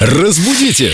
Разбудите!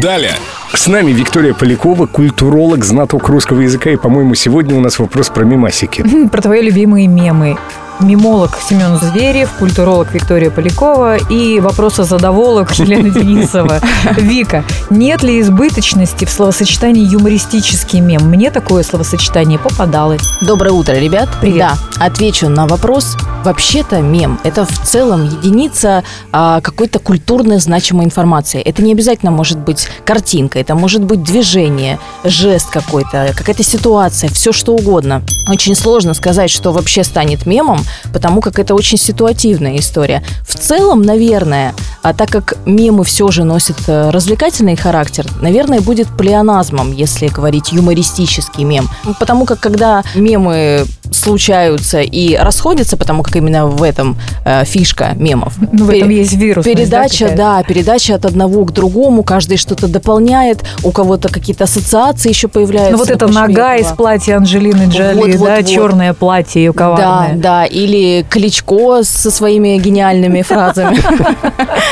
Далее! С нами Виктория Полякова, культуролог, знаток русского языка. И, по-моему, сегодня у нас вопрос про мимасики. Про твои любимые мемы. Мимолог Семен Зверев, культуролог Виктория Полякова и вопросозадоволог Елена Денисова. Вика, нет ли избыточности в словосочетании юмористический мем? Мне такое словосочетание попадалось. Доброе утро, ребят. Привет. Да, отвечу на вопрос. Вообще-то мем – это в целом единица а, какой-то культурной значимой информации. Это не обязательно может быть картинка, это может быть движение, жест какой-то, какая-то ситуация, все что угодно. Очень сложно сказать, что вообще станет мемом, потому как это очень ситуативная история. В целом, наверное, а так как мемы все же носят э, развлекательный характер, наверное, будет плеоназмом, если говорить юмористический мем. Потому как когда мемы случаются и расходятся, потому как именно в этом э, фишка мемов. Ну, в этом Пере- есть вирус. Передача, да, передача от одного к другому, каждый что-то дополняет, у кого-то какие-то ассоциации еще появляются. Ну вот эта на нога этого. из платья Анджелины Джоли, Вот, вот, да, вот. черное платье ее Да, коварное. да, или Кличко со своими гениальными фразами.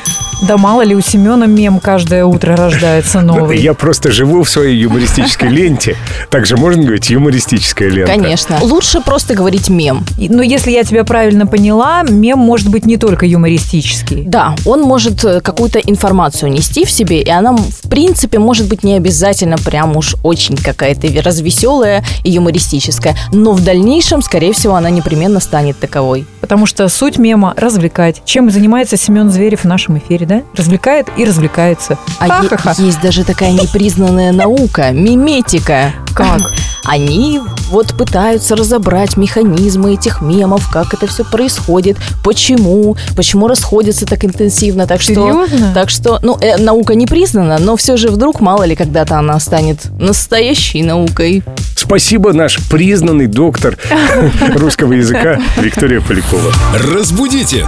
Да мало ли у Семена мем каждое утро рождается новый. Я просто живу в своей юмористической ленте. Также можно говорить юмористическая лента. Конечно. Лучше просто говорить мем. Но если я тебя правильно поняла, мем может быть не только юмористический. Да, он может э, какую-то информацию нести в себе, и она, в принципе, может быть не обязательно прям уж очень какая-то развеселая и юмористическая, но в дальнейшем, скорее всего, она непременно станет таковой. Потому что суть мема – развлекать. Чем занимается Семен Зверев в нашем эфире, да? Развлекает и развлекается. А Ха-ха-ха. есть даже такая непризнанная наука – миметика. Как? Они вот пытаются разобрать механизмы этих мемов, как это все происходит, почему, почему расходятся так интенсивно. Так что, так что, ну, э, наука не признана, но все же вдруг, мало ли, когда-то она станет настоящей наукой. Спасибо, наш признанный доктор русского языка Виктория Полякова. Разбудите!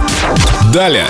Далее!